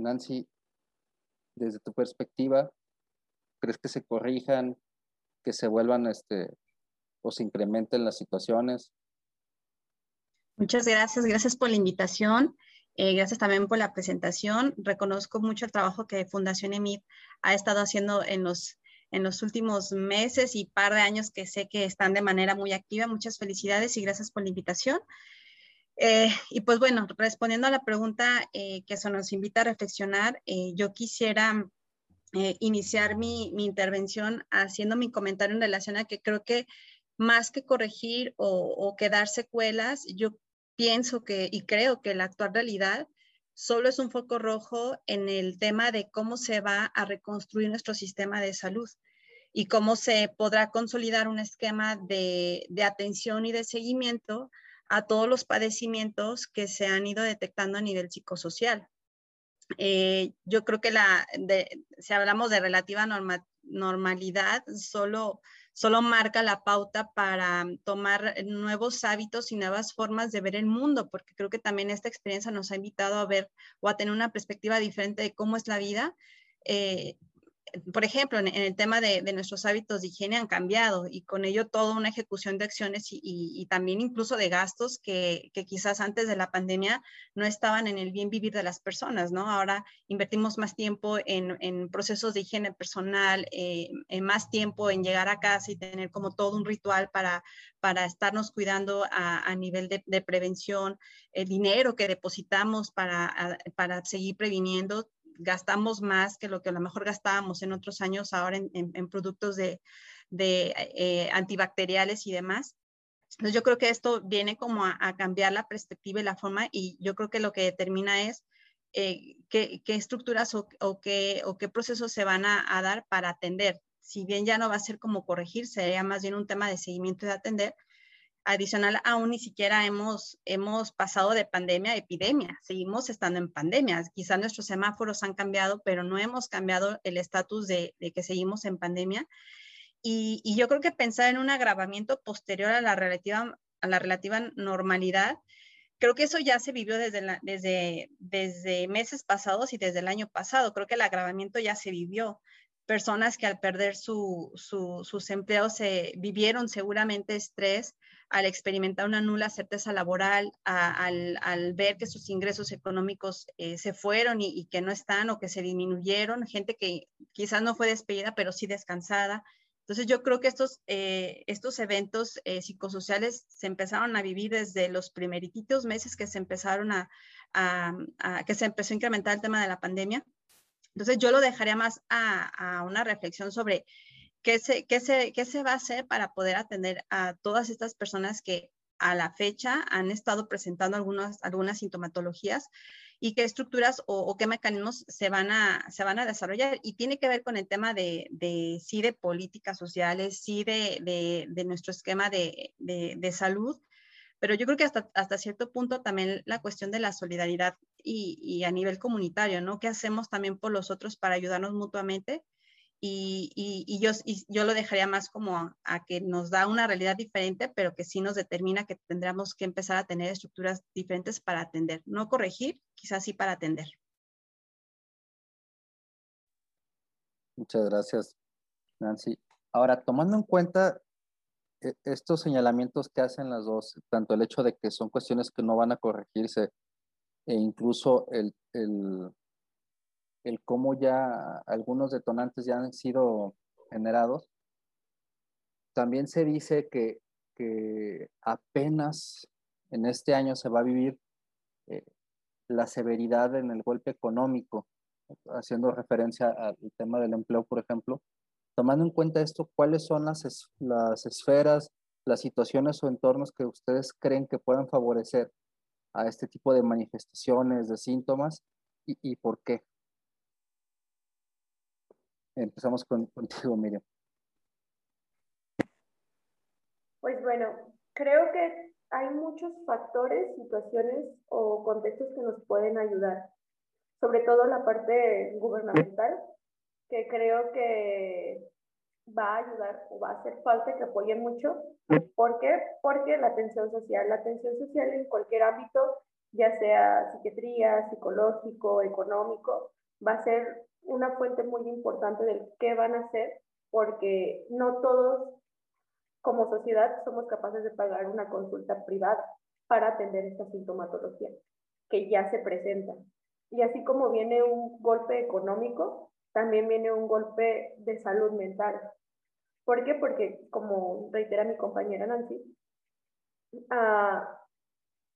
Nancy, desde tu perspectiva, ¿crees que se corrijan, que se vuelvan este, o se incrementen las situaciones? Muchas gracias, gracias por la invitación. Eh, gracias también por la presentación. Reconozco mucho el trabajo que Fundación EMIT ha estado haciendo en los, en los últimos meses y par de años que sé que están de manera muy activa. Muchas felicidades y gracias por la invitación. Eh, y pues bueno, respondiendo a la pregunta eh, que eso nos invita a reflexionar, yo quisiera iniciar mi, mi, intervención haciendo mi comentario en relación a que creo que más que corregir o, o quedar secuelas, yo pienso que y creo que la actual realidad solo es un foco rojo en el tema de cómo se va a reconstruir nuestro sistema de salud y cómo se podrá consolidar un esquema de, atención y de seguimiento a todos los padecimientos que se han ido detectando a nivel psicosocial. Eh, yo creo que la, si hablamos de relativa normalidad, solo solo marca la pauta para tomar nuevos hábitos y nuevas formas de ver el mundo, porque creo que también esta experiencia nos ha invitado a ver o a tener una perspectiva diferente de cómo es la vida. Eh, por ejemplo, en, el tema de, nuestros hábitos de higiene han cambiado y con ello toda una ejecución de acciones y, también incluso de gastos que, quizás antes de la pandemia no estaban en el bien vivir de las personas, ¿no? Ahora invertimos más tiempo en, procesos de higiene personal, eh, en más tiempo en llegar a casa y tener como todo un ritual para, para estarnos cuidando a, nivel de, prevención, el dinero que depositamos para, para seguir previniendo gastamos más que lo que a lo mejor gastábamos en otros años ahora en, productos de, eh, antibacteriales y demás. Entonces yo creo que esto viene como a, cambiar la perspectiva y la forma y yo creo que lo que determina es eh, qué, estructuras o, qué, o, qué, procesos se van a, a, dar para atender. Si bien ya no va a ser como corregir, sería más bien un tema de seguimiento y de atender, adicional, aún ni siquiera hemos, hemos pasado de pandemia a epidemia, seguimos estando en pandemia. Quizás nuestros semáforos han cambiado, pero no hemos cambiado el estatus de, que seguimos en pandemia. Y, yo creo que pensar en un agravamiento posterior a la relativa, a la relativa normalidad, creo que eso ya se vivió desde, desde, desde meses pasados y desde el año pasado. Creo que el agravamiento ya se vivió personas que al perder su, sus empleos se vivieron seguramente estrés al experimentar una nula certeza laboral, al, ver que sus ingresos económicos eh, se fueron y, que no están o que se disminuyeron, gente que quizás no fue despedida, pero sí descansada. Entonces yo creo que estos, eh, estos eventos eh, psicosociales se empezaron a vivir desde los primeritos meses que se empezaron a, que se empezó a incrementar el tema de la pandemia entonces yo lo dejaría más a, una reflexión sobre qué se, qué, se, qué se va a hacer para poder atender a todas estas personas que a la fecha han estado presentando algunas, algunas sintomatologías y qué estructuras o, qué mecanismos se van, a, se van a desarrollar. Y tiene que ver con el tema de, de sí de políticas sociales, sí de, de, de nuestro esquema de, salud, pero yo creo que hasta, hasta cierto punto también la cuestión de la solidaridad y, a nivel comunitario, ¿no? ¿Qué hacemos también por los otros para ayudarnos mutuamente? Y, y, yo, yo, lo dejaría más como a, que nos da una realidad diferente, pero que sí nos determina que tendremos que empezar a tener estructuras diferentes para atender, no corregir, quizás sí para atender. Muchas gracias, Nancy. Ahora, tomando en cuenta e, estos señalamientos que hacen las dos, tanto el hecho de que son cuestiones que no van a corregirse e incluso el, el, el cómo ya algunos detonantes ya han sido generados, también se dice que, que apenas en este año se va a vivir eh, la severidad en el golpe económico, haciendo referencia al tema del empleo, por ejemplo, Tomando en cuenta esto, ¿cuáles son las, las esferas, las situaciones o entornos que ustedes creen que puedan favorecer a este tipo de manifestaciones, de síntomas y, por qué? Empezamos con, contigo, Miriam. Pues bueno, creo que hay muchos factores, situaciones o contextos que nos pueden ayudar, sobre todo la parte gubernamental, que creo que va a ayudar o va a hacer falta que apoyen mucho. ¿Por qué? Porque la atención social, la atención social en cualquier ámbito ya sea psiquiatría, psicológico, económico, va a ser una fuente muy importante del qué van a hacer, porque no todos como sociedad somos capaces de pagar una consulta privada para atender esta sintomatología que ya se presenta. Y así como viene un golpe económico, también viene un golpe de salud mental. ¿Por qué? Porque, como reitera mi compañera Nancy, ah,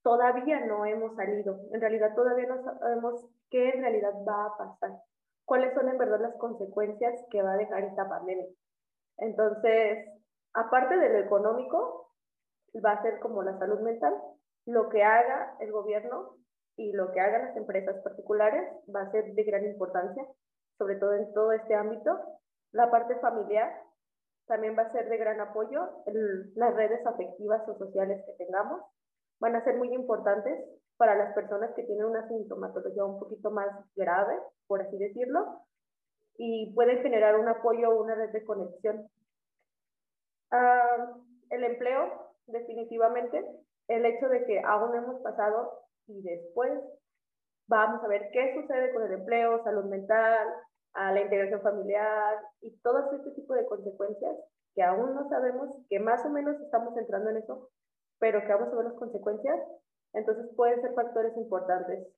todavía no hemos salido. En realidad todavía no sabemos qué en realidad va a pasar. ¿Cuáles son en verdad las consecuencias que va a dejar esta pandemia? Entonces, aparte de lo económico, va a ser como la salud mental. Lo que haga el gobierno y lo que hagan las empresas particulares va a ser de gran importancia, sobre todo en todo este ámbito. La parte familiar también va a ser de gran apoyo. las redes afectivas o sociales que tengamos van a ser muy importantes para las personas que tienen una sintomatología un poquito más grave, por así decirlo, y pueden generar un apoyo o una red de conexión. Ah, el empleo, definitivamente, el hecho de que aún hemos pasado y después vamos a ver qué sucede con el empleo, salud mental, a la integración familiar y todo este tipo de consecuencias que aún no sabemos, que más o menos estamos entrando en eso, pero que vamos a ver las consecuencias, entonces pueden ser factores importantes.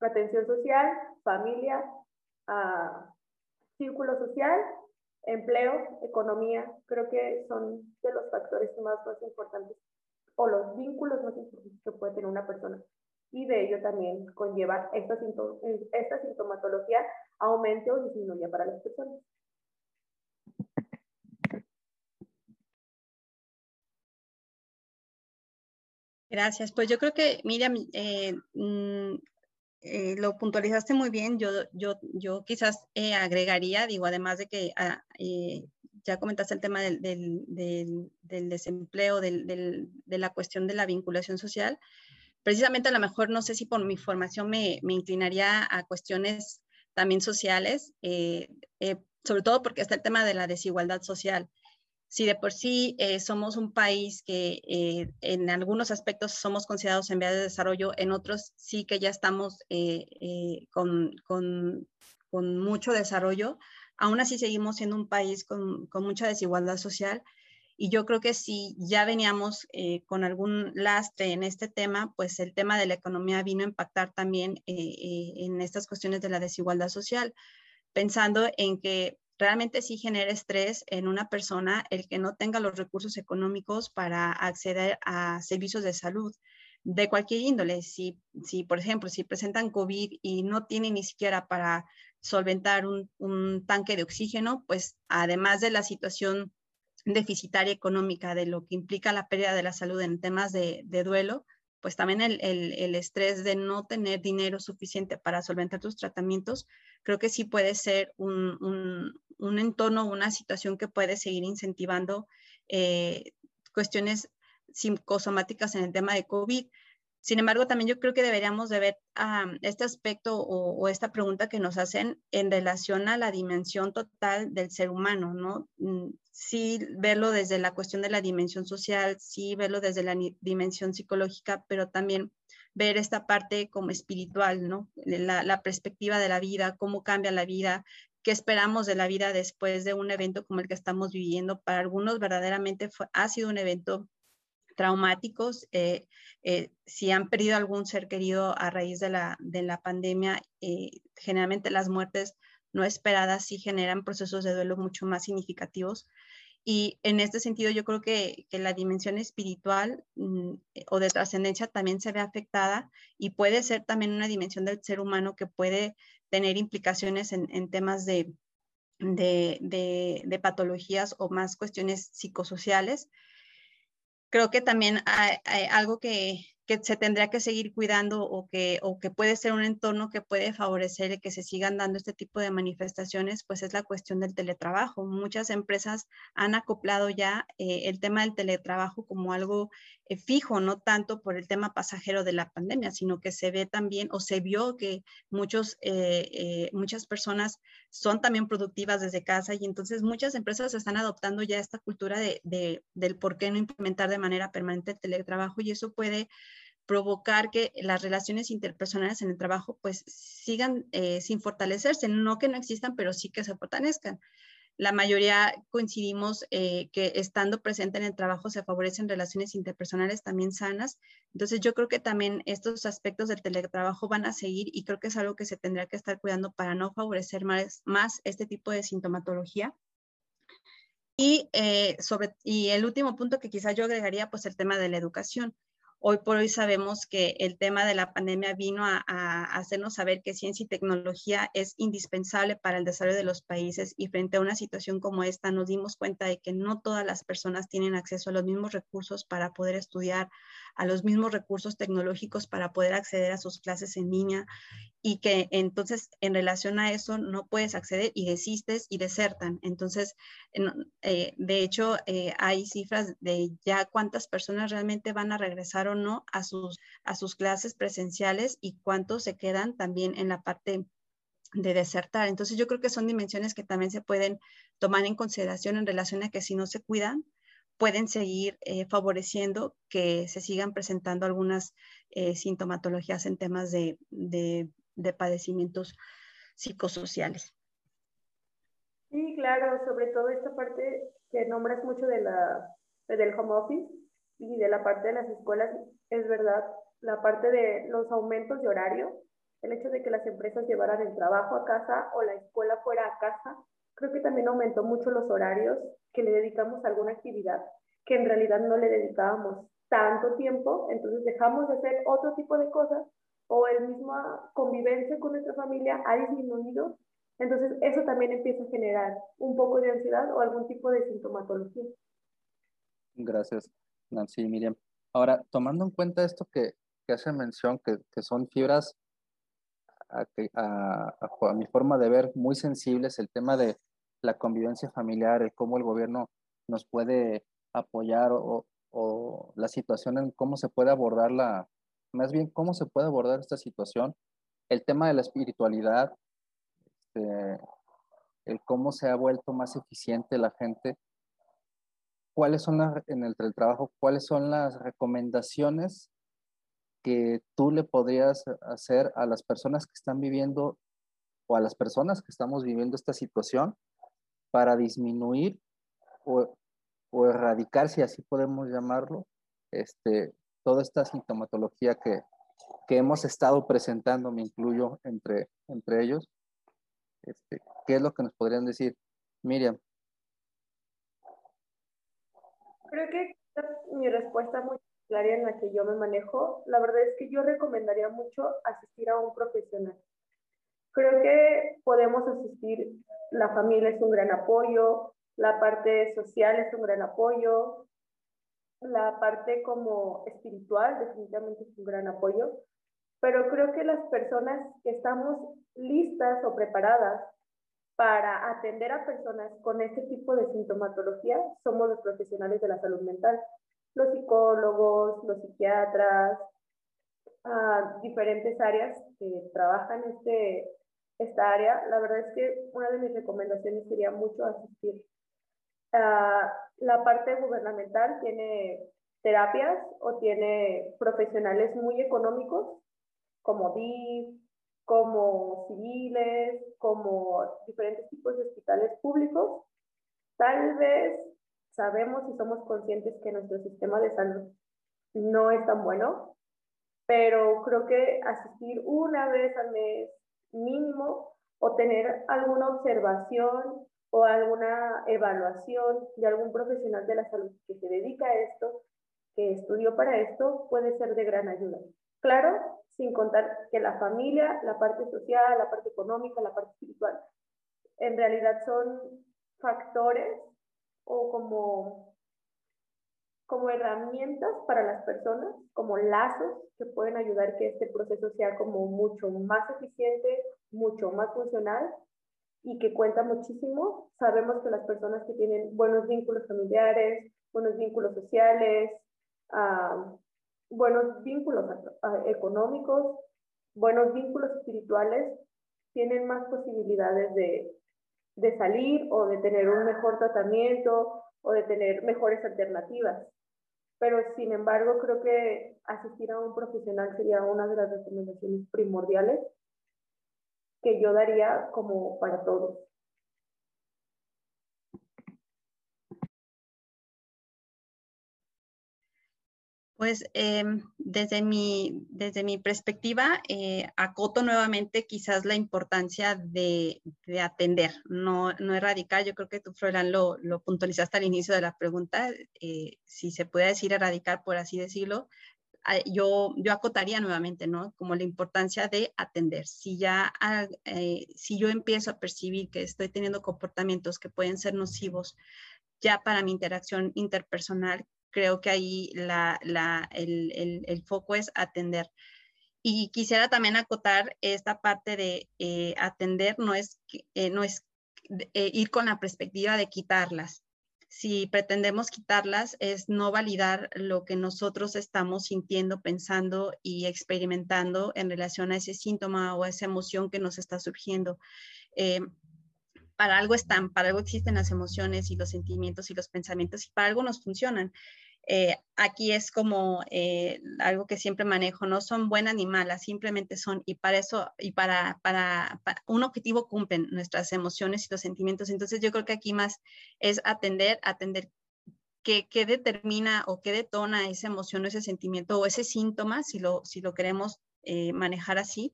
Atención social, familia, uh, círculo social, empleo, economía, creo que son de los factores más, más importantes o los vínculos más importantes que puede tener una persona y de ello también conlleva esta, esta sintomatología aumente o disminuya para las personas. Gracias. Pues yo creo que, Miriam, eh, mm, eh, lo puntualizaste muy bien. Yo, yo, yo quizás eh, agregaría, digo, además de que ah, ya comentaste el tema del, del, del, desempleo, de la cuestión de la vinculación social, precisamente a lo mejor no sé si por mi formación me, me inclinaría a cuestiones también sociales, eh, eh, sobre todo porque está el tema de la desigualdad social. Si de por sí eh, somos un país que en algunos aspectos somos considerados en vías de desarrollo, en otros sí que ya estamos con, con, con, mucho desarrollo, aún así seguimos siendo un país con, con mucha desigualdad social y yo creo que si ya veníamos eh, con algún lastre en este tema, pues el tema de la economía vino a impactar también eh, eh, en estas cuestiones de la desigualdad social, pensando en que realmente sí genera estrés en una persona el que no tenga los recursos económicos para acceder a servicios de salud de cualquier índole. Si, si por ejemplo, si presentan COVID y no tienen ni siquiera para solventar un, un tanque de oxígeno, pues además de la situación deficitaria económica de lo que implica la pérdida de la salud en temas de, duelo, pues también el, estrés de no tener dinero suficiente para solventar tus tratamientos, creo que sí puede ser un entorno, una situación que puede seguir incentivando eh, cuestiones psicosomáticas en el tema de COVID. Sin embargo, también yo creo que deberíamos de ver este aspecto o, esta pregunta que nos hacen en relación a la dimensión total del ser humano, ¿no? Mm, sí verlo desde la cuestión de la dimensión social, sí verlo desde la dimensión psicológica, pero también ver esta parte como espiritual, ¿no? La, perspectiva de la vida, cómo cambia la vida, qué esperamos de la vida después de un evento como el que estamos viviendo. Para algunos verdaderamente ha sido un evento traumáticos, eh, eh, si han perdido algún ser querido a raíz de la, de la pandemia, eh, generalmente las muertes no esperadas sí generan procesos de duelo mucho más significativos. Y en este sentido yo creo que, que la dimensión espiritual mm, o de trascendencia también se ve afectada y puede ser también una dimensión del ser humano que puede tener implicaciones en, temas de, de, de, patologías o más cuestiones psicosociales creo que también hay, algo que, que se tendría que seguir cuidando o que, o que puede ser un entorno que puede favorecer que se sigan dando este tipo de manifestaciones, pues es la cuestión del teletrabajo. Muchas empresas han acoplado ya eh, el tema del teletrabajo como algo fijo, no tanto por el tema pasajero de la pandemia, sino que se ve también o se vio que muchos, eh, muchas personas son también productivas desde casa y entonces muchas empresas están adoptando ya esta cultura de, de, del por qué no implementar de manera permanente el teletrabajo y eso puede provocar que las relaciones interpersonales en el trabajo pues sigan eh, sin fortalecerse, no que no existan, pero sí que se fortalezcan la mayoría coincidimos eh, que estando presente en el trabajo se favorecen relaciones interpersonales también sanas. Entonces yo creo que también estos aspectos del teletrabajo van a seguir y creo que es algo que se tendrá que estar cuidando para no favorecer más, más este tipo de sintomatología. Y, eh, sobre, y el último punto que quizás yo agregaría, pues el tema de la educación. Hoy por hoy sabemos que el tema de la pandemia vino a, hacernos saber que ciencia y tecnología es indispensable para el desarrollo de los países y frente a una situación como esta nos dimos cuenta de que no todas las personas tienen acceso a los mismos recursos para poder estudiar, a los mismos recursos tecnológicos para poder acceder a sus clases en línea y que entonces en relación a eso no puedes acceder y desistes y desertan. Entonces, eh, de hecho, eh, hay cifras de ya cuántas personas realmente van a regresar o no a sus, a sus clases presenciales y cuántos se quedan también en la parte de desertar. Entonces, yo creo que son dimensiones que también se pueden tomar en consideración en relación a que si no se cuidan, pueden seguir eh, favoreciendo que se sigan presentando algunas sintomatologías en temas de, de de padecimientos psicosociales. Sí, claro, sobre todo esta parte que nombras mucho de la, del home office y de la parte de las escuelas, es verdad, la parte de los aumentos de horario, el hecho de que las empresas llevaran el trabajo a casa o la escuela fuera a casa, creo que también aumentó mucho los horarios que le dedicamos a alguna actividad que en realidad no le dedicábamos tanto tiempo, entonces dejamos de hacer otro tipo de cosas o el misma convivencia con nuestra familia ha disminuido, entonces eso también empieza a generar un poco de ansiedad o algún tipo de sintomatología. Gracias, Nancy y Miriam. Ahora, tomando en cuenta esto que, que hace mención, que, que son fibras a, mi forma de ver muy sensibles, el tema de la convivencia familiar, el cómo el gobierno nos puede apoyar o, o la situación en cómo se puede abordar la, más bien cómo se puede abordar esta situación, el tema de la espiritualidad, este, el cómo se ha vuelto más eficiente la gente, cuáles son las, en el trabajo, cuáles son las recomendaciones que tú le podrías hacer a las personas que están viviendo o a las personas que estamos viviendo esta situación para disminuir o, erradicar, si así podemos llamarlo, este, toda esta sintomatología que, que hemos estado presentando, me incluyo entre, entre ellos. Este, ¿Qué es lo que nos podrían decir? Miriam. Creo que mi respuesta muy clara en la que yo me manejo, la verdad es que yo recomendaría mucho asistir a un profesional. Creo que podemos asistir, la familia es un gran apoyo, la parte social es un gran apoyo, la parte como espiritual definitivamente es un gran apoyo, pero creo que las personas que estamos listas o preparadas para atender a personas con este tipo de sintomatología somos los profesionales de la salud mental, los psicólogos, los psiquiatras, uh, diferentes áreas que trabajan este, esta área. La verdad es que una de mis recomendaciones sería mucho asistir Ah, la parte gubernamental tiene terapias o tiene profesionales muy económicos como DIF, como civiles, como diferentes tipos de hospitales públicos. Tal vez sabemos y somos conscientes que nuestro sistema de salud no es tan bueno, pero creo que asistir una vez al mes mínimo o tener alguna observación o alguna evaluación de algún profesional de la salud que se dedica a esto, que estudió para esto, puede ser de gran ayuda. Claro, sin contar que la familia, la parte social, la parte económica, la parte espiritual, en realidad son factores o como, como herramientas para las personas, como lazos que pueden ayudar que este proceso sea como mucho más eficiente, mucho más funcional y que cuenta muchísimo. Sabemos que las personas que tienen buenos vínculos familiares, buenos vínculos sociales, ah, buenos vínculos económicos, buenos vínculos espirituales, tienen más posibilidades de, de salir o de tener un mejor tratamiento o de tener mejores alternativas. Pero sin embargo creo que asistir a un profesional sería una de las recomendaciones primordiales que yo daría como para todos. Pues em, desde, mi, desde mi perspectiva, eh, acoto nuevamente quizás la importancia de, atender, no, no, erradicar. Yo creo que tú, Florian, lo, lo puntualizaste al inicio de la pregunta, eh, si se puede decir erradicar, por así decirlo. Yo, yo acotaría nuevamente, ¿no? Como la importancia de atender. Si ya, eh, si yo empiezo a percibir que estoy teniendo comportamientos que pueden ser nocivos ya para mi interacción interpersonal, creo que ahí el, foco es atender. Y quisiera también acotar esta parte de eh, atender, no es, eh, no es eh, ir con la perspectiva de quitarlas. Si pretendemos quitarlas es no validar lo que nosotros estamos sintiendo, pensando y experimentando en relación a ese síntoma o a esa emoción que nos está surgiendo para algo están, para algo existen las emociones y los sentimientos y los pensamientos y para algo nos funcionan. Eh, aquí es como eh, algo que siempre manejo, no son buenas ni malas, simplemente son y para eso y para, para, un objetivo cumplen nuestras emociones y los sentimientos. Entonces yo creo que aquí más es atender, atender qué, qué determina o qué detona esa emoción, ese sentimiento o ese síntoma, si lo, si lo queremos eh, manejar así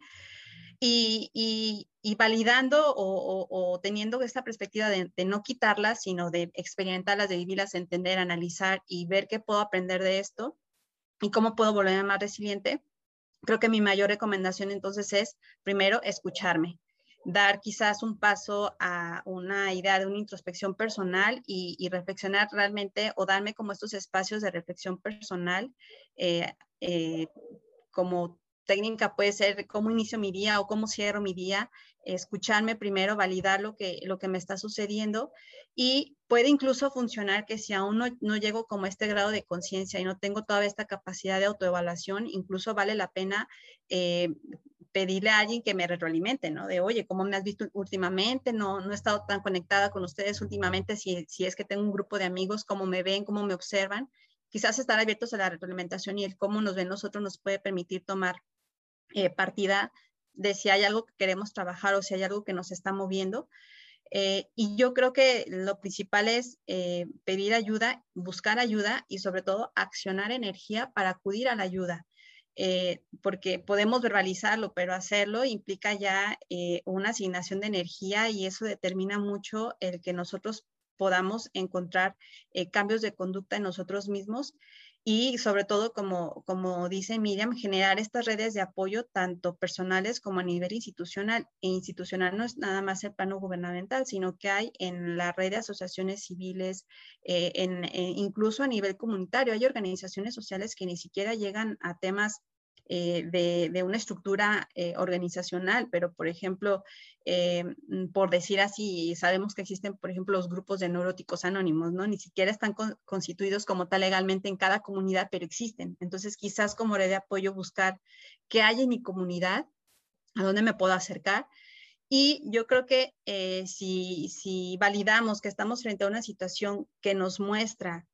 y, validando o, teniendo esta perspectiva de, no quitarlas, sino de experimentarlas, de vivirlas, entender, analizar y ver qué puedo aprender de esto y cómo puedo volverme más resiliente, creo que mi mayor recomendación entonces es, primero, escucharme, dar quizás un paso a una idea de una introspección personal y, reflexionar realmente o darme como estos espacios de reflexión personal, eh, eh, como técnica puede ser cómo inicio mi día o cómo cierro mi día, escucharme primero, validar lo que, lo que me está sucediendo y puede incluso funcionar que si aún no, llego como a este grado de conciencia y no tengo toda esta capacidad de autoevaluación, incluso vale la pena eh, pedirle a alguien que me retroalimente, ¿no? De, oye, ¿cómo me has visto últimamente? No, no he estado tan conectada con ustedes últimamente, si, si es que tengo un grupo de amigos, cómo me ven, cómo me observan. Quizás estar abiertos a la retroalimentación y el cómo nos ven nosotros nos puede permitir tomar eh, partida de si hay algo que queremos trabajar o si hay algo que nos está moviendo. Eh, y yo creo que lo principal es eh, pedir ayuda, buscar ayuda y sobre todo accionar energía para acudir a la ayuda. porque podemos verbalizarlo, pero hacerlo implica ya una asignación de energía y eso determina mucho el que nosotros podamos encontrar cambios de conducta en nosotros mismos y sobre todo, como, como dice Miriam, generar estas redes de apoyo tanto personales como a nivel institucional. E institucional no es nada más el plano gubernamental, sino que hay en la red de asociaciones civiles, eh, en, incluso a nivel comunitario. Hay organizaciones sociales que ni siquiera llegan a temas eh, de, una estructura eh, organizacional, pero por ejemplo, eh, mm, por decir así, sabemos que existen, por ejemplo, los grupos de neuróticos anónimos, ¿no? Ni siquiera están constituidos como tal legalmente en cada comunidad, pero existen. Entonces, quizás como red de apoyo buscar qué hay en mi comunidad, a dónde me puedo acercar. Y yo creo que si, si validamos que estamos frente a una situación que nos muestra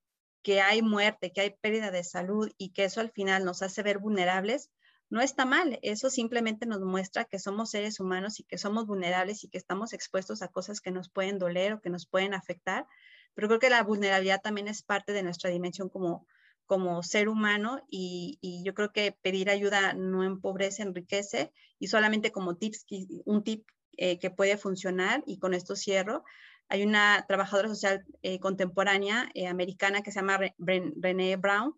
que hay muerte, que hay pérdida de salud y que eso al final nos hace ver vulnerables, no está mal. Eso simplemente nos muestra que somos seres humanos y que somos vulnerables y que estamos expuestos a cosas que nos pueden doler o que nos pueden afectar. Pero creo que la vulnerabilidad también es parte de nuestra dimensión como, como ser humano y, yo creo que pedir ayuda no empobrece, enriquece y solamente como tips, un tip eh, que puede funcionar y con esto cierro, hay una trabajadora social eh, contemporánea eh, americana que se llama Brené Brown,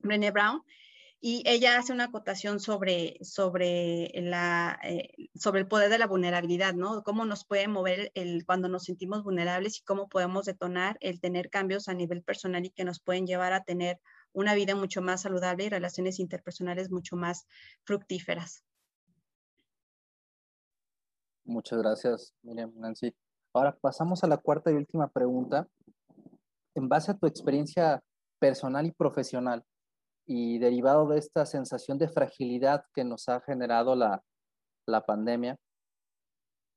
Brené Brown, y ella hace una acotación sobre, sobre, la, eh, sobre el poder de la vulnerabilidad, ¿no? Cómo nos puede mover el, cuando nos sentimos vulnerables y cómo podemos detonar el tener cambios a nivel personal y que nos pueden llevar a tener una vida mucho más saludable y relaciones interpersonales mucho más fructíferas. Muchas gracias, Miriam, Nancy. Ahora pasamos a la cuarta y última pregunta. En base a tu experiencia personal y profesional y derivado de esta sensación de fragilidad que nos ha generado la, la pandemia,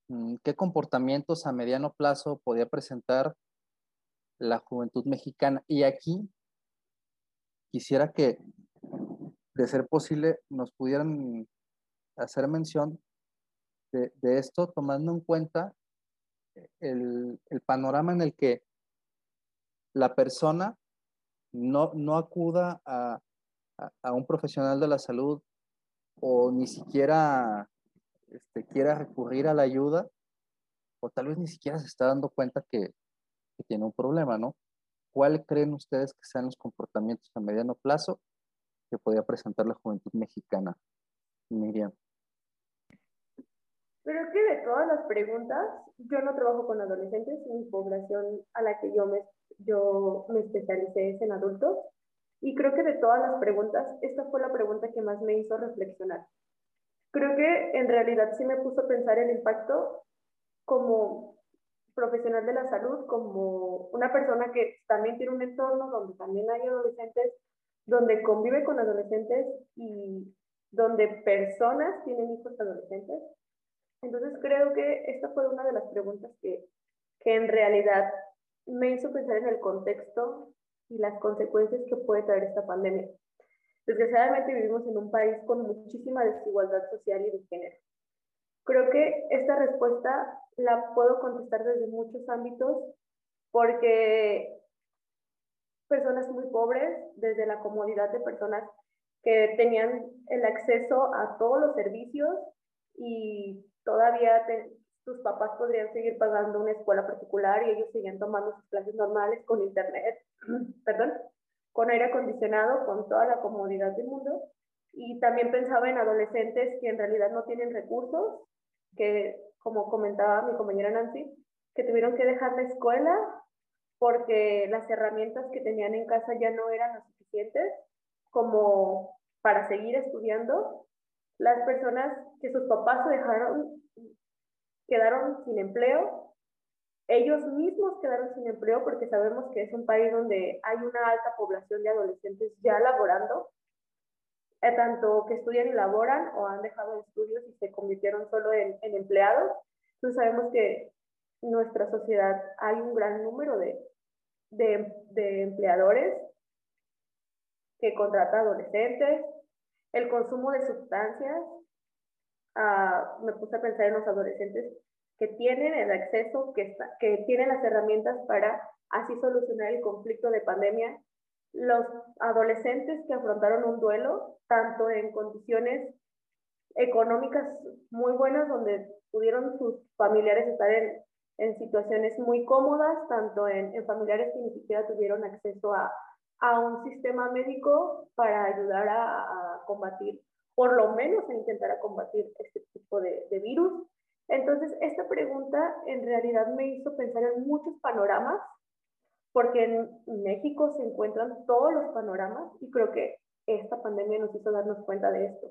mm, ¿qué comportamientos a mediano plazo podía presentar la juventud mexicana? Y aquí quisiera que, de ser posible, nos pudieran hacer mención de, esto, tomando en cuenta el, panorama en el que la persona no, no acuda a, a, un profesional de la salud o ni siquiera este, quiera recurrir a la ayuda, o tal vez ni siquiera se está dando cuenta que, que tiene un problema, ¿no? ¿Cuáles creen ustedes que sean los comportamientos a mediano plazo que podría presentar la juventud mexicana? Miriam. Creo que de todas las preguntas, yo no trabajo con adolescentes, mi población a la que yo me, yo me especialicé es en adultos, y creo que de todas las preguntas, esta fue la pregunta que más me hizo reflexionar. Creo que en realidad sí me puso a pensar el impacto como profesional de la salud, como una persona que también tiene un entorno donde también hay adolescentes, donde convive con adolescentes y donde personas tienen hijos adolescentes. Entonces creo que esta fue una de las preguntas que, que en realidad me hizo pensar en el contexto y las consecuencias que puede traer esta pandemia. Desgraciadamente vivimos en un país con muchísima desigualdad social y de género. Creo que esta respuesta la puedo contestar desde muchos ámbitos porque personas muy pobres, desde la comodidad de personas que tenían el acceso a todos los servicios y todavía sus papás podrían seguir pagando una escuela particular y ellos seguían tomando sus clases normales con internet, perdón, con aire acondicionado, con toda la comodidad del mundo. Y también pensaba en adolescentes que en realidad no tienen recursos que, como comentaba mi compañera Nancy, que tuvieron que dejar la escuela porque las herramientas que tenían en casa ya no eran las suficientes como para seguir estudiando. Las personas que sus papás se dejaron, quedaron sin empleo, ellos mismos quedaron sin empleo porque sabemos que es un país donde hay una alta población de adolescentes ya laborando eh, tanto que estudian y laboran o han dejado estudios y se convirtieron solo en, empleados. Entonces sabemos que en nuestra sociedad hay un gran número de, de, empleadores que contratan adolescentes, el consumo de sustancias. Ah, me puse a pensar en los adolescentes que tienen el acceso, que, que tienen las herramientas para así solucionar el conflicto de pandemia los adolescentes que afrontaron un duelo, tanto en condiciones económicas muy buenas, donde pudieron sus familiares estar en, en situaciones muy cómodas, tanto en, en, familiares que ni siquiera tuvieron acceso a, a un sistema médico para ayudar a, a, combatir, por lo menos a intentar a combatir este tipo de, virus. Entonces, esta pregunta en realidad me hizo pensar en muchos panoramas porque en México se encuentran todos los panoramas y creo que esta pandemia nos hizo darnos cuenta de esto,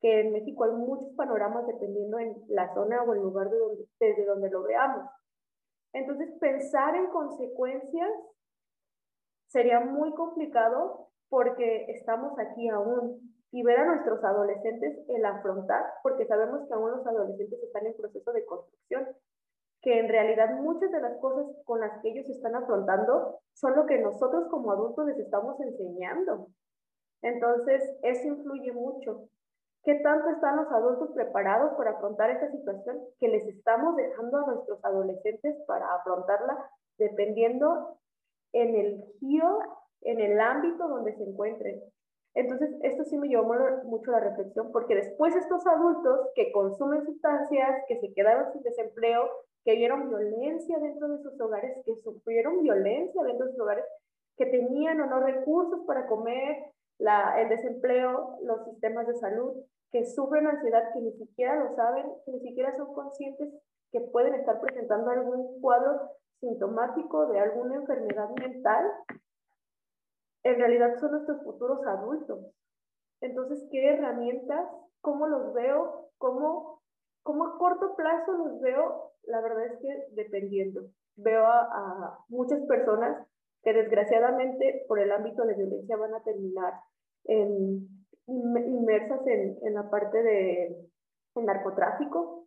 que en México hay muchos panoramas dependiendo en la zona o el lugar de desde donde lo veamos. Entonces, pensar en consecuencias sería muy complicado porque estamos aquí aún y ver a nuestros adolescentes el afrontar, porque sabemos que aún los adolescentes están en proceso de construcción que en realidad muchas de las cosas con las que ellos están afrontando son lo que nosotros como adultos les estamos enseñando. Entonces, eso influye mucho. ¿Qué tanto están los adultos preparados para afrontar esta situación que les estamos dejando a nuestros adolescentes para afrontarla dependiendo en el giro, en el ámbito donde se encuentren? Entonces, esto sí me llevó mucho la reflexión, porque después estos adultos que consumen sustancias, que se quedaron sin desempleo, que vieron violencia dentro de sus hogares, que sufrieron violencia dentro de sus hogares, que tenían o no recursos para comer, la, el desempleo, los sistemas de salud, que sufren ansiedad, que ni siquiera lo saben, que ni siquiera son conscientes que pueden estar presentando algún cuadro sintomático de alguna enfermedad mental, en realidad son nuestros futuros adultos. Entonces, ¿qué herramientas? ¿Cómo los veo? ¿Cómo, cómo a corto plazo los veo la verdad es que dependiendo. Veo a, muchas personas que desgraciadamente por el ámbito de violencia van a terminar inmersas en, en, la parte de narcotráfico,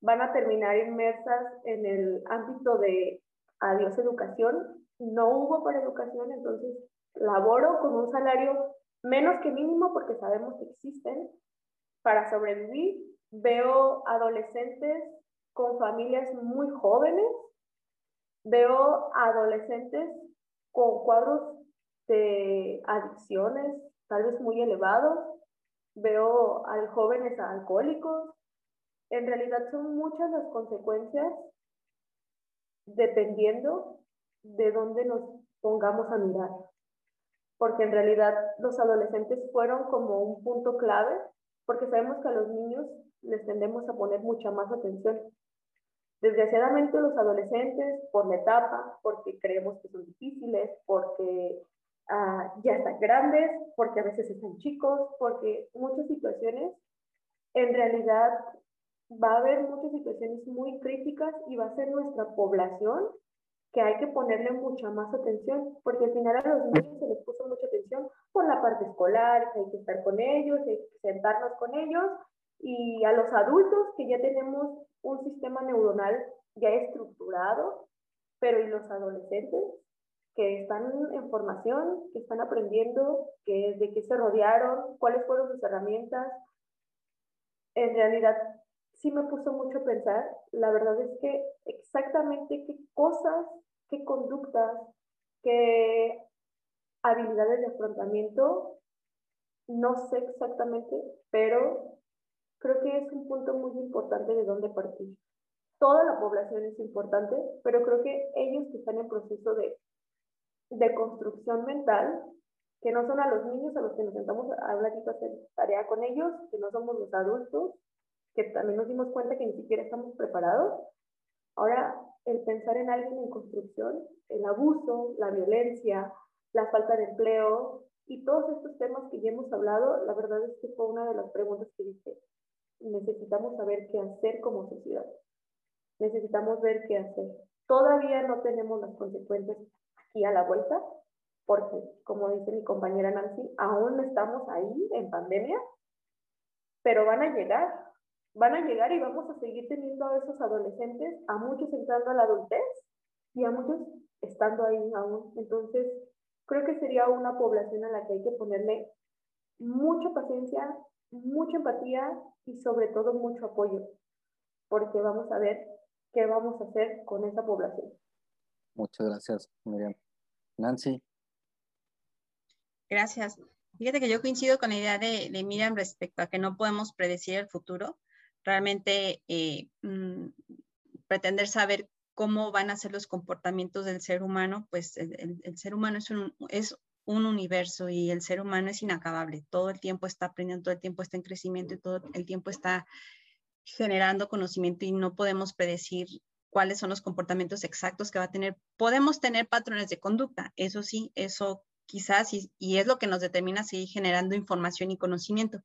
van a terminar inmersas en el ámbito de adiós educación. No hubo para educación, entonces laboro con un salario menos que mínimo porque sabemos que existen para sobrevivir. Veo adolescentes con familias muy jóvenes, veo adolescentes con cuadros de adicciones tal vez muy elevados, veo a jóvenes alcohólicos. En realidad son muchas las consecuencias dependiendo de dónde nos pongamos a mirar. Porque en realidad los adolescentes fueron como un punto clave, porque sabemos que a los niños les tendemos a poner mucha más atención. Desgraciadamente los adolescentes, por la etapa, porque creemos que son difíciles, porque ah, ya están grandes, porque a veces están chicos, porque muchas situaciones, en realidad va a haber muchas situaciones muy críticas y va a ser nuestra población que hay que ponerle mucha más atención, porque al final a los niños se les puso mucha atención por la parte escolar, que hay que estar con ellos, hay que sentarnos con ellos, y a los adultos que ya tenemos un sistema neuronal ya estructurado, pero y los adolescentes que están en formación, que están aprendiendo, que, de qué se rodearon, cuáles fueron sus herramientas. En realidad, sí me puso mucho a pensar. La verdad es que exactamente qué cosas, qué conductas, qué habilidades de afrontamiento, no sé exactamente, pero creo que es un punto muy importante de dónde partir. Toda la población es importante, pero creo que ellos que están en proceso de, de construcción mental, que no son a los niños a los que nos sentamos a hablar y hacer tarea con ellos, que no somos los adultos, que también nos dimos cuenta que ni siquiera estamos preparados. Ahora, el pensar en alguien en construcción, el abuso, la violencia, la falta de empleo y todos estos temas que ya hemos hablado, la verdad es que fue una de las preguntas que dije, necesitamos saber qué hacer como sociedad. Necesitamos ver qué hacer. Todavía no tenemos las consecuencias aquí a la vuelta, porque, como dice mi compañera Nancy, aún estamos ahí en pandemia, pero van a llegar van a llegar y vamos a seguir teniendo a esos adolescentes, a muchos entrando a la adultez y a muchos estando ahí aún. Entonces, creo que sería una población a la que hay que ponerle mucha paciencia, mucha empatía y sobre todo mucho apoyo, porque vamos a ver qué vamos a hacer con esa población. Muchas gracias, Miriam. Nancy. Gracias. Fíjate que yo coincido con la idea de, de Miriam respecto a que no podemos predecir el futuro realmente eh, mm, pretender saber cómo van a ser los comportamientos del ser humano, pues el, ser humano es un, universo y el ser humano es inacabable. Todo el tiempo está aprendiendo, todo el tiempo está en crecimiento y todo el tiempo está generando conocimiento y no podemos predecir cuáles son los comportamientos exactos que va a tener. Podemos tener patrones de conducta, eso sí, eso quizás, y, y es lo que nos determina seguir generando información y conocimiento.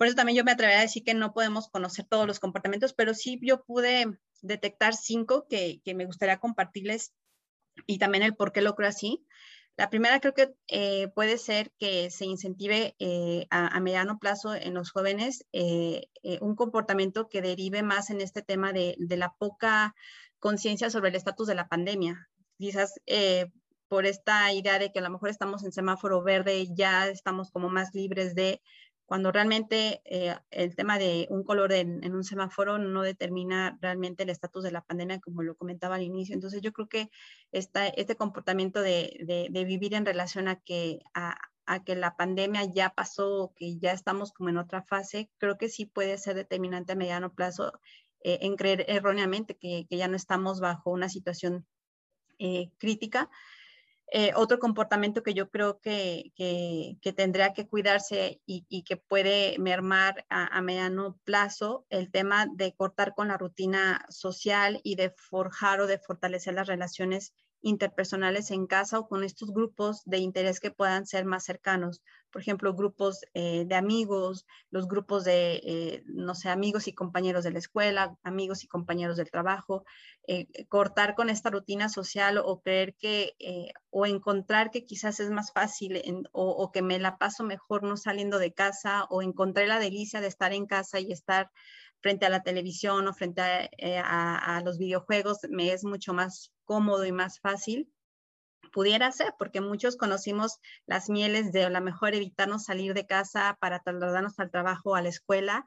Por eso también yo me atrevería a decir que no podemos conocer todos los comportamientos, pero sí yo pude detectar cinco que, me gustaría compartirles y también el por qué lo creo así. La primera creo que eh, puede ser que se incentive eh, a, mediano plazo en los jóvenes eh, un comportamiento que derive más en este tema de, de la poca conciencia sobre el estatus de la pandemia. Quizás por esta idea de que a lo mejor estamos en semáforo verde, ya estamos como más libres de cuando realmente eh, el tema de un color en, un semáforo no determina realmente el estatus de la pandemia, como lo comentaba al inicio. Entonces yo creo que esta, este comportamiento de, de, vivir en relación a que, a, a, que la pandemia ya pasó, que ya estamos como en otra fase, creo que sí puede ser determinante a mediano plazo eh, en creer erróneamente que, que, ya no estamos bajo una situación eh, crítica. Eh, otro comportamiento que yo creo que, que, tendría que cuidarse y, que puede mermar a, a, mediano plazo, el tema de cortar con la rutina social y de forjar o de fortalecer las relaciones interpersonales en casa o con estos grupos de interés que puedan ser más cercanos. Por ejemplo, grupos eh, de amigos, los grupos de, eh, no sé, amigos y compañeros de la escuela, amigos y compañeros del trabajo, eh, cortar con esta rutina social o creer que, o encontrar que quizás es más fácil o, que me la paso mejor no saliendo de casa o encontré la delicia de estar en casa y estar frente a la televisión o frente a, a los videojuegos, me es mucho más cómodo y más fácil pudiera ser, porque muchos conocimos las mieles de a lo mejor evitarnos salir de casa para trasladarnos al trabajo a la escuela,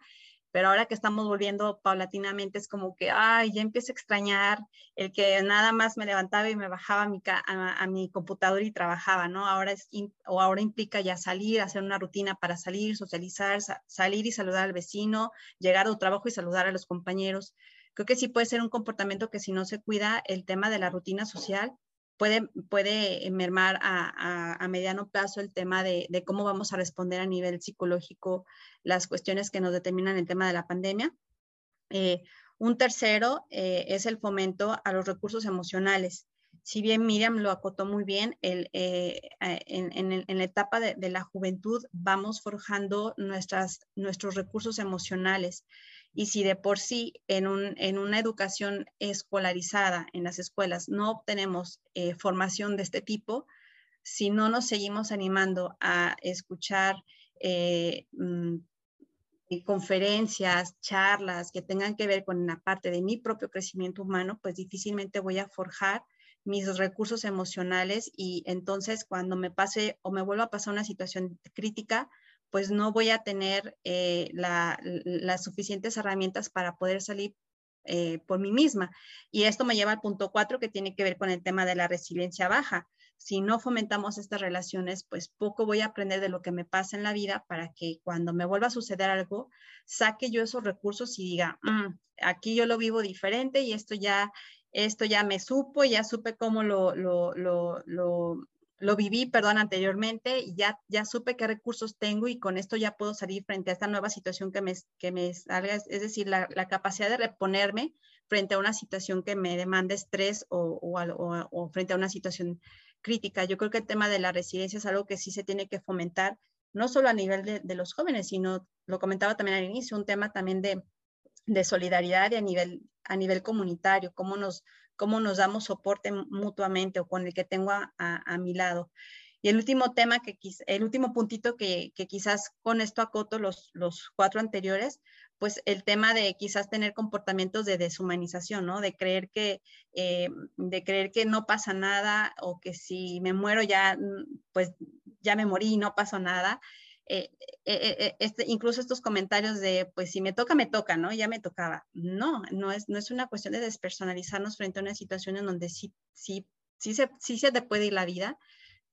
pero ahora que estamos volviendo paulatinamente es como que, ay, ya empiezo a extrañar el que nada más me levantaba y me bajaba a mi, a, mi computadora y trabajaba, ¿no? Ahora, es, o ahora implica ya salir, hacer una rutina para salir, socializar, salir y saludar al vecino, llegar a tu trabajo y saludar a los compañeros. Creo que sí puede ser un comportamiento que si no se cuida el tema de la rutina social, puede, puede mermar a, a, mediano plazo el tema de, de, cómo vamos a responder a nivel psicológico las cuestiones que nos determinan el tema de la pandemia. Eh, un tercero eh, es el fomento a los recursos emocionales. Si bien Miriam lo acotó muy bien, el, eh, en, en, en, la etapa de, de, la juventud vamos forjando nuestras, nuestros recursos emocionales. Y si de por sí en, un, en una educación escolarizada en las escuelas no obtenemos eh, formación de este tipo, si no nos seguimos animando a escuchar eh, mm, conferencias, charlas que tengan que ver con la parte de mi propio crecimiento humano, pues difícilmente voy a forjar mis recursos emocionales y entonces cuando me pase o me vuelva a pasar una situación crítica, pues no voy a tener eh, las suficientes herramientas para poder salir eh, por mí misma. Y esto me lleva al punto cuatro que tiene que ver con el tema de la resiliencia baja. Si no fomentamos estas relaciones, pues poco voy a aprender de lo que me pasa en la vida para que cuando me vuelva a suceder algo, saque yo esos recursos y diga, mm, aquí yo lo vivo diferente y esto ya, esto ya me supo, ya supe cómo lo, lo, lo lo viví, perdón, anteriormente y ya, ya supe qué recursos tengo y con esto ya puedo salir frente a esta nueva situación que me, que me salga, es decir, la, la capacidad de reponerme frente a una situación que me demanda estrés o, o, o, frente a una situación crítica. Yo creo que el tema de la resiliencia es algo que sí se tiene que fomentar, no solo a nivel de, de los jóvenes, sino, lo comentaba también al inicio, un tema también de, de solidaridad y a nivel, a nivel comunitario, cómo nos, cómo nos damos soporte mutuamente o con el que tengo a, a, mi lado. Y el último tema, que el último puntito que, que, quizás con esto acoto los, los cuatro anteriores, pues el tema de quizás tener comportamientos de deshumanización, ¿no? De creer que, eh, de creer que no pasa nada o que si me muero ya, pues ya me morí y no pasó nada. Eh, eh, eh, este, incluso estos comentarios de, pues si me toca, me toca, ¿no? Ya me tocaba. No, no es, no es una cuestión de despersonalizarnos frente a una situación en donde sí, sí, sí, se, sí se te puede ir la vida,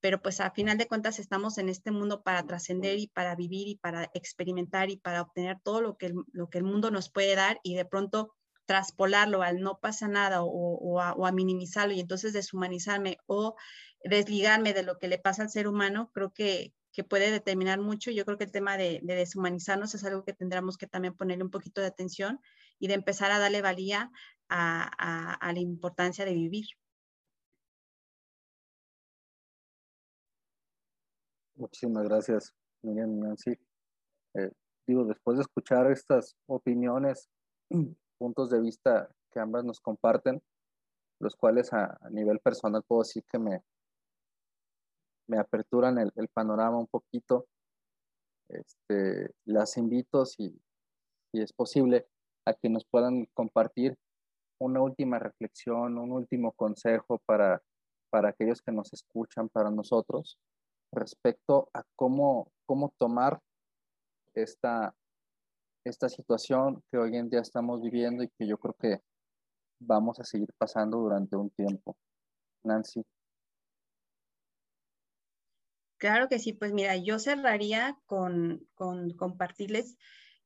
pero pues a final de cuentas estamos en este mundo para trascender y para vivir y para experimentar y para obtener todo lo que el, lo que el mundo nos puede dar y de pronto traspolarlo al no pasa nada o, a, minimizarlo y entonces deshumanizarme o desligarme de lo que le pasa al ser humano, creo que, que puede determinar mucho. Yo creo que el tema de, deshumanizarnos es algo que tendremos que también ponerle un poquito de atención y de empezar a darle valía a, la importancia de vivir. Muchísimas gracias, Miriam Nancy. Eh, digo, después de escuchar estas opiniones, puntos de vista que ambas nos comparten, los cuales a nivel personal puedo decir que me, me aperturan el, el panorama un poquito. Este, las invito, si, si es posible, a que nos puedan compartir una última reflexión, un último consejo para, para aquellos que nos escuchan, para nosotros, respecto a cómo, cómo tomar esta, esta situación que hoy en día estamos viviendo y que yo creo que vamos a seguir pasando durante un tiempo. Nancy. Claro que sí, pues mira, yo cerraría con, compartirles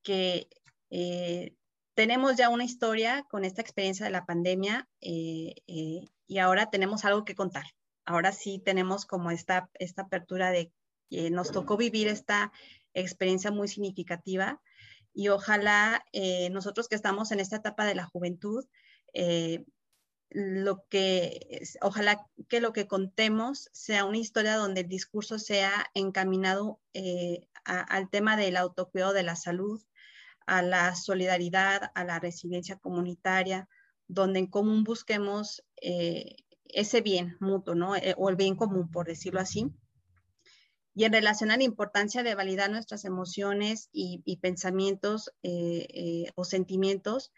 que eh, tenemos ya una historia con esta experiencia de la pandemia eh, eh, y ahora tenemos algo que contar. Ahora sí tenemos como esta, esta apertura de que nos tocó vivir esta experiencia muy significativa y ojalá nosotros que estamos en esta etapa de la juventud lo que, ojalá que lo que contemos sea una historia donde el discurso sea encaminado eh, al tema del autocuidado de la salud, a la solidaridad, a la resiliencia comunitaria, donde en común busquemos eh, ese bien mutuo, ¿no? Eh, o el bien común, por decirlo así. Y en relación a la importancia de validar nuestras emociones y, y pensamientos o sentimientos,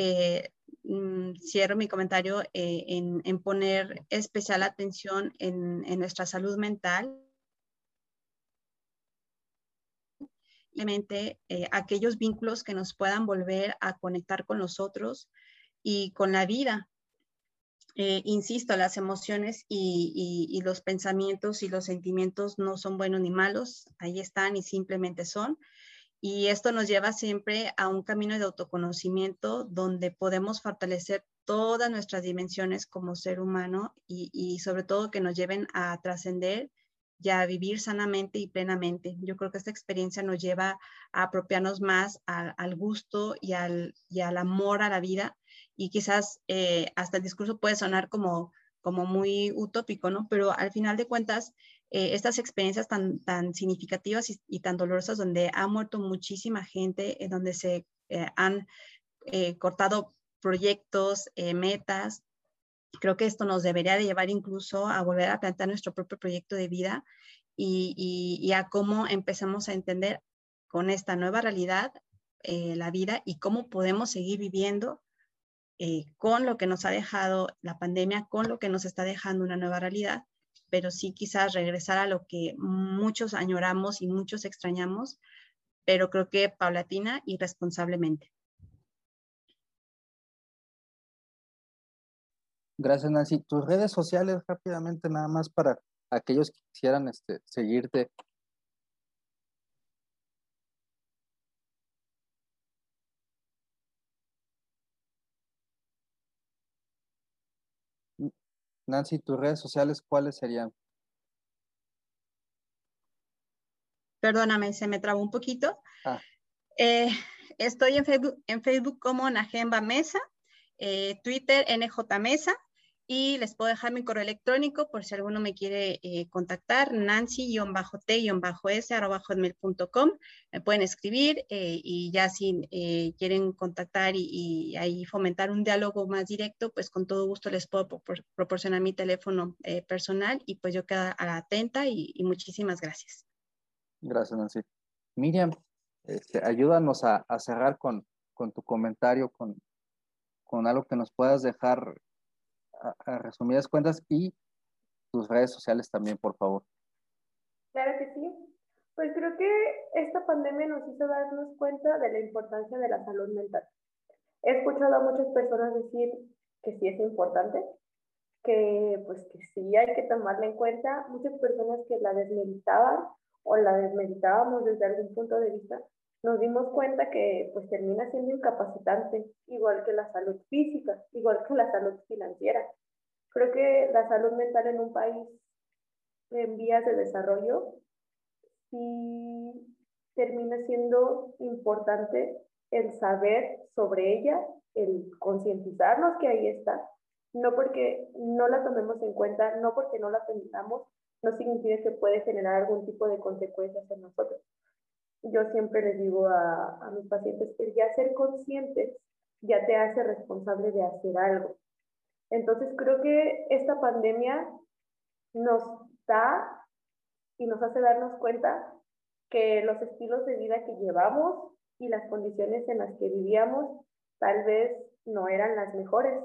eh, mm, cierro mi comentario eh, en, poner especial atención en, nuestra salud mental. Simplemente aquellos vínculos que nos puedan volver a conectar con nosotros y con la vida, eh, insisto, las emociones y, los pensamientos y los sentimientos no son buenos ni malos, ahí están y simplemente son. Y esto nos lleva siempre a un camino de autoconocimiento donde podemos fortalecer todas nuestras dimensiones como ser humano y, sobre todo que nos lleven a trascender y a vivir sanamente y plenamente. Yo creo que esta experiencia nos lleva a apropiarnos más al gusto y al, y al amor a la vida y quizás eh, hasta el discurso puede sonar como, como muy utópico, ¿no? Pero al final de cuentas, eh, estas experiencias tan, tan significativas y, tan dolorosas donde ha muerto muchísima gente, en donde se eh, han cortado proyectos, metas, creo que esto nos debería de llevar incluso a volver a plantear nuestro propio proyecto de vida y, y, a cómo empezamos a entender con esta nueva realidad la vida y cómo podemos seguir viviendo eh, con lo que nos ha dejado la pandemia, con lo que nos está dejando una nueva realidad, pero sí quizás regresar a lo que muchos añoramos y muchos extrañamos, pero creo que paulatina y responsablemente. Gracias, Nancy. Tus redes sociales rápidamente, nada más para aquellos que quisieran este, seguirte Nancy, tus redes sociales, ¿cuáles serían? Perdóname, se me trabó un poquito. Ah. Eh, estoy en Facebook, en Facebook como Najemba Mesa, eh, Twitter NJ Mesa y les puedo dejar mi correo electrónico por si alguno me quiere eh, contactar, nancy-t-s.com. Me pueden escribir eh, y ya si eh, quieren contactar y, ahí fomentar un diálogo más directo, pues con todo gusto les puedo proporcionar mi teléfono personal y pues yo quedo atenta y, muchísimas gracias. Gracias, Nancy. Miriam, este, ayúdanos a, cerrar con, tu comentario, con, con algo que nos puedas dejar a, resumidas cuentas y tus redes sociales también, por favor. Claro que sí. Pues creo que esta pandemia nos hizo darnos cuenta de la importancia de la salud mental. He escuchado a muchas personas decir que sí es importante, que pues que sí hay que tomarla en cuenta. Muchas personas que la desmeditaban o la desmeditábamos desde algún punto de vista, nos dimos cuenta que pues termina siendo incapacitante, igual que la salud física, igual que la salud financiera. Creo que la salud mental en un país en vías de desarrollo sí termina siendo importante el saber sobre ella, el concientizarnos que ahí está, no porque no la tomemos en cuenta, no porque no la pensamos, no significa que puede generar algún tipo de consecuencias en nosotros yo siempre les digo a, a mis pacientes que ya ser conscientes ya te hace responsable de hacer algo. Entonces creo que esta pandemia nos da y nos hace darnos cuenta que los estilos de vida que llevamos y las condiciones en las que vivíamos tal vez no eran las mejores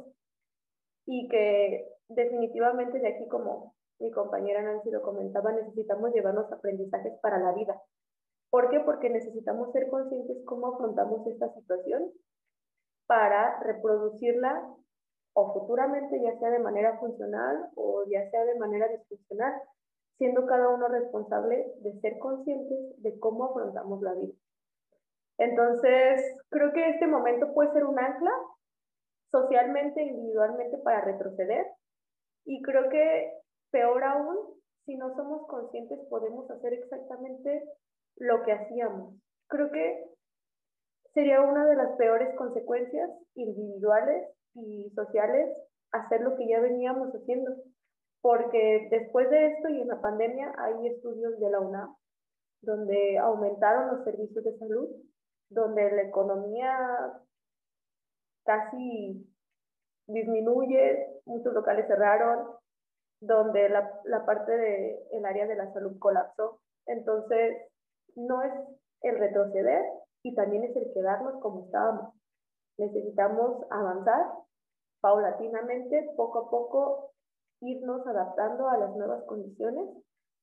y que definitivamente de aquí como mi compañera Nancy lo comentaba, necesitamos llevarnos aprendizajes para la vida. ¿Por qué? Porque necesitamos ser conscientes cómo afrontamos esta situación para reproducirla o futuramente, ya sea de manera funcional o ya sea de manera disfuncional, siendo cada uno responsable de ser conscientes de cómo afrontamos la vida. Entonces, creo que este momento puede ser un ancla socialmente, individualmente para retroceder y creo que peor aún, si no somos conscientes, podemos hacer exactamente lo que hacíamos. Creo que sería una de las peores consecuencias individuales y sociales hacer lo que ya veníamos haciendo, porque después de esto y en la pandemia hay estudios de la UNAM donde aumentaron los servicios de salud, donde la economía casi disminuye, muchos locales cerraron, donde la, parte del el área de la salud colapsó. Entonces, no es el retroceder y también es el quedarnos como estábamos. Necesitamos avanzar paulatinamente, poco a poco, irnos adaptando a las nuevas condiciones,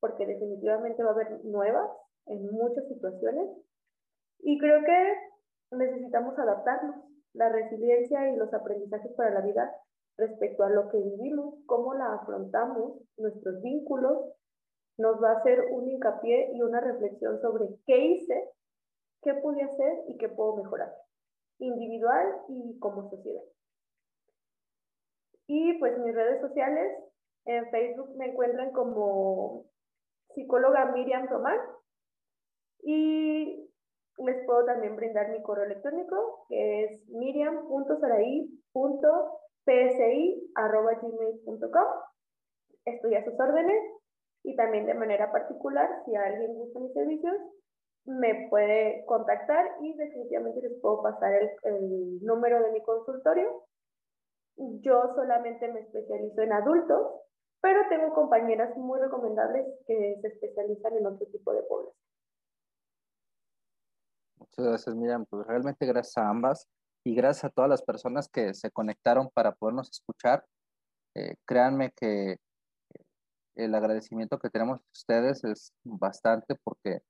porque definitivamente va a haber nuevas en muchas situaciones. Y creo que necesitamos adaptarnos. La resiliencia y los aprendizajes para la vida respecto a lo que vivimos, cómo la afrontamos, nuestros vínculos, nos va a hacer un hincapié y una reflexión sobre qué hice, qué pude hacer y qué puedo mejorar, individual y como sociedad. Y pues mis redes sociales, en Facebook me encuentran como psicóloga Miriam Román y les puedo también brindar mi correo electrónico que es miriam.saraí.psi.gmail.com Estoy a sus órdenes y también de manera particular, si alguien gusta mis servicios, me puede contactar y definitivamente les puedo pasar el, el número de mi consultorio. Yo solamente me especializo en adultos, pero tengo compañeras muy recomendables que se especializan en otro tipo de población. Muchas gracias, Miriam. Pues realmente gracias a ambas y gracias a todas las personas que se conectaron para podernos escuchar. Eh, créanme que el agradecimiento que tenemos ustedes es bastante porque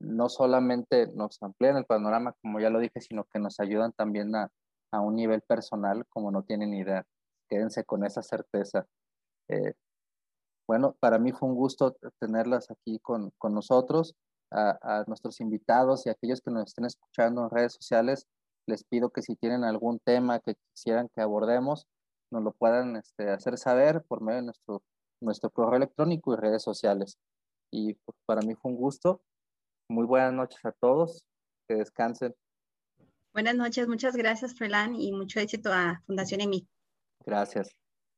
no solamente nos amplían el panorama, como ya lo dije, sino que nos ayudan también a, a un nivel personal como no tienen idea. Quédense con esa certeza. Eh, bueno, para mí fue un gusto tenerlas aquí con, con nosotros. A, a, nuestros invitados y a aquellos que nos estén escuchando en redes sociales, les pido que si tienen algún tema que quisieran que abordemos, nos lo puedan este, hacer saber por medio de nuestro nuestro correo electrónico y redes sociales. Y pues, para mí fue un gusto. Muy buenas noches a todos. Que descansen. Buenas noches, muchas gracias, Frelan, y mucho éxito a Fundación EMI. Gracias.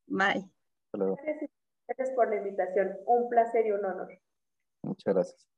Bye. Gracias por la invitación. Un placer y un honor. Muchas gracias.